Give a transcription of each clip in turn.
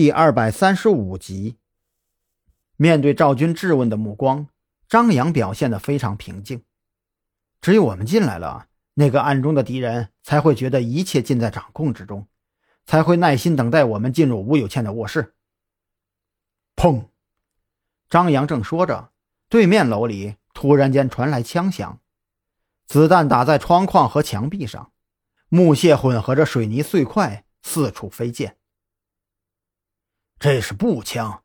第二百三十五集，面对赵军质问的目光，张扬表现得非常平静。只有我们进来了，那个暗中的敌人才会觉得一切尽在掌控之中，才会耐心等待我们进入吴有倩的卧室。砰！张扬正说着，对面楼里突然间传来枪响，子弹打在窗框和墙壁上，木屑混合着水泥碎块四处飞溅。这是步枪，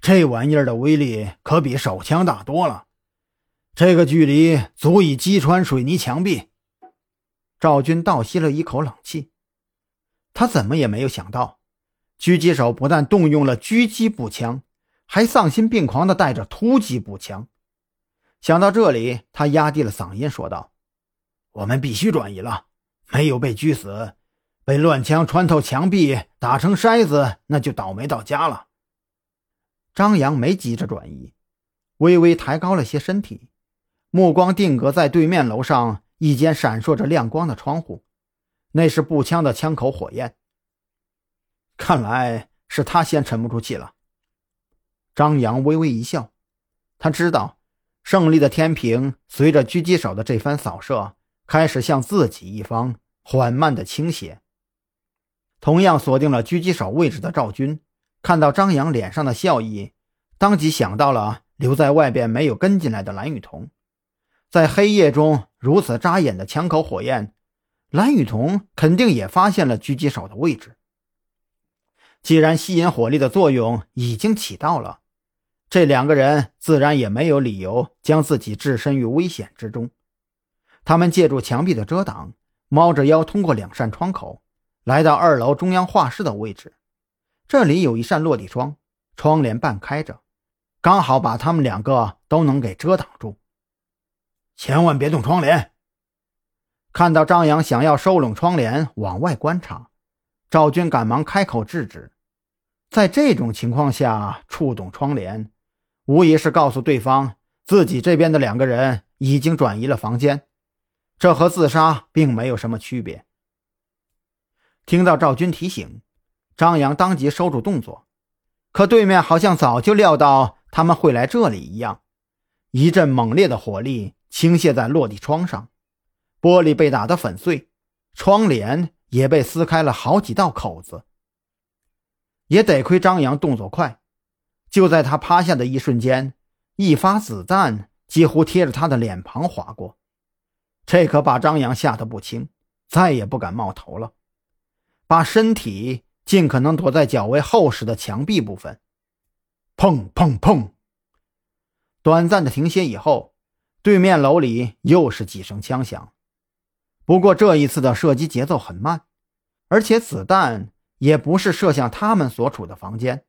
这玩意儿的威力可比手枪大多了。这个距离足以击穿水泥墙壁。赵军倒吸了一口冷气，他怎么也没有想到，狙击手不但动用了狙击步枪，还丧心病狂地带着突击步枪。想到这里，他压低了嗓音说道：“我们必须转移了，没有被狙死。”被乱枪穿透墙壁，打成筛子，那就倒霉到家了。张扬没急着转移，微微抬高了些身体，目光定格在对面楼上一间闪烁着亮光的窗户，那是步枪的枪口火焰。看来是他先沉不住气了。张扬微微一笑，他知道胜利的天平随着狙击手的这番扫射，开始向自己一方缓慢的倾斜。同样锁定了狙击手位置的赵军，看到张扬脸上的笑意，当即想到了留在外边没有跟进来的蓝雨桐。在黑夜中如此扎眼的枪口火焰，蓝雨桐肯定也发现了狙击手的位置。既然吸引火力的作用已经起到了，这两个人自然也没有理由将自己置身于危险之中。他们借助墙壁的遮挡，猫着腰通过两扇窗口。来到二楼中央画室的位置，这里有一扇落地窗，窗帘半开着，刚好把他们两个都能给遮挡住。千万别动窗帘！看到张扬想要收拢窗帘往外观察，赵军赶忙开口制止。在这种情况下触动窗帘，无疑是告诉对方自己这边的两个人已经转移了房间，这和自杀并没有什么区别。听到赵军提醒，张扬当即收住动作。可对面好像早就料到他们会来这里一样，一阵猛烈的火力倾泻在落地窗上，玻璃被打得粉碎，窗帘也被撕开了好几道口子。也得亏张扬动作快，就在他趴下的一瞬间，一发子弹几乎贴着他的脸庞划过，这可把张扬吓得不轻，再也不敢冒头了。把身体尽可能躲在较为厚实的墙壁部分。砰砰砰！短暂的停歇以后，对面楼里又是几声枪响。不过这一次的射击节奏很慢，而且子弹也不是射向他们所处的房间，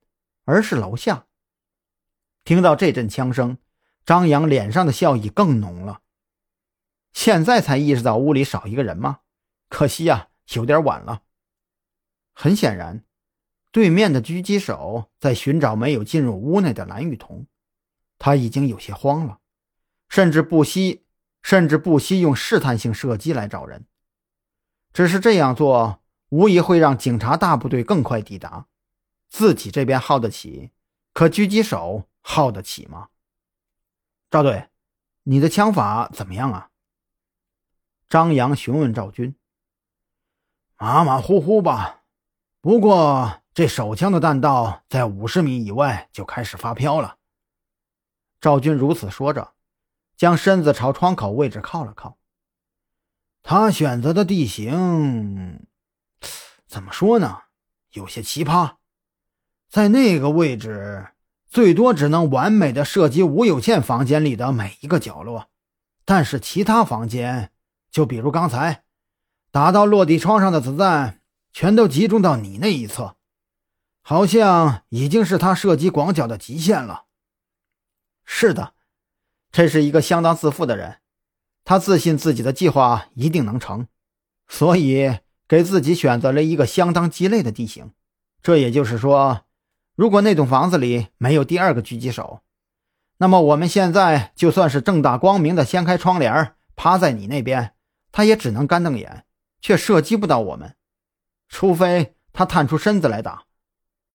而是楼下。听到这阵枪声，张扬脸上的笑意更浓了。现在才意识到屋里少一个人吗？可惜呀，有点晚了。很显然，对面的狙击手在寻找没有进入屋内的蓝雨桐，他已经有些慌了，甚至不惜甚至不惜用试探性射击来找人。只是这样做无疑会让警察大部队更快抵达，自己这边耗得起，可狙击手耗得起吗？赵队，你的枪法怎么样啊？张扬询问赵军。马马虎虎吧。不过，这手枪的弹道在五十米以外就开始发飘了。赵军如此说着，将身子朝窗口位置靠了靠。他选择的地形，怎么说呢？有些奇葩。在那个位置，最多只能完美的射击吴有倩房间里的每一个角落，但是其他房间，就比如刚才打到落地窗上的子弹。全都集中到你那一侧，好像已经是他射击广角的极限了。是的，这是一个相当自负的人，他自信自己的计划一定能成，所以给自己选择了一个相当鸡肋的地形。这也就是说，如果那栋房子里没有第二个狙击手，那么我们现在就算是正大光明的掀开窗帘趴在你那边，他也只能干瞪眼，却射击不到我们。除非他探出身子来打，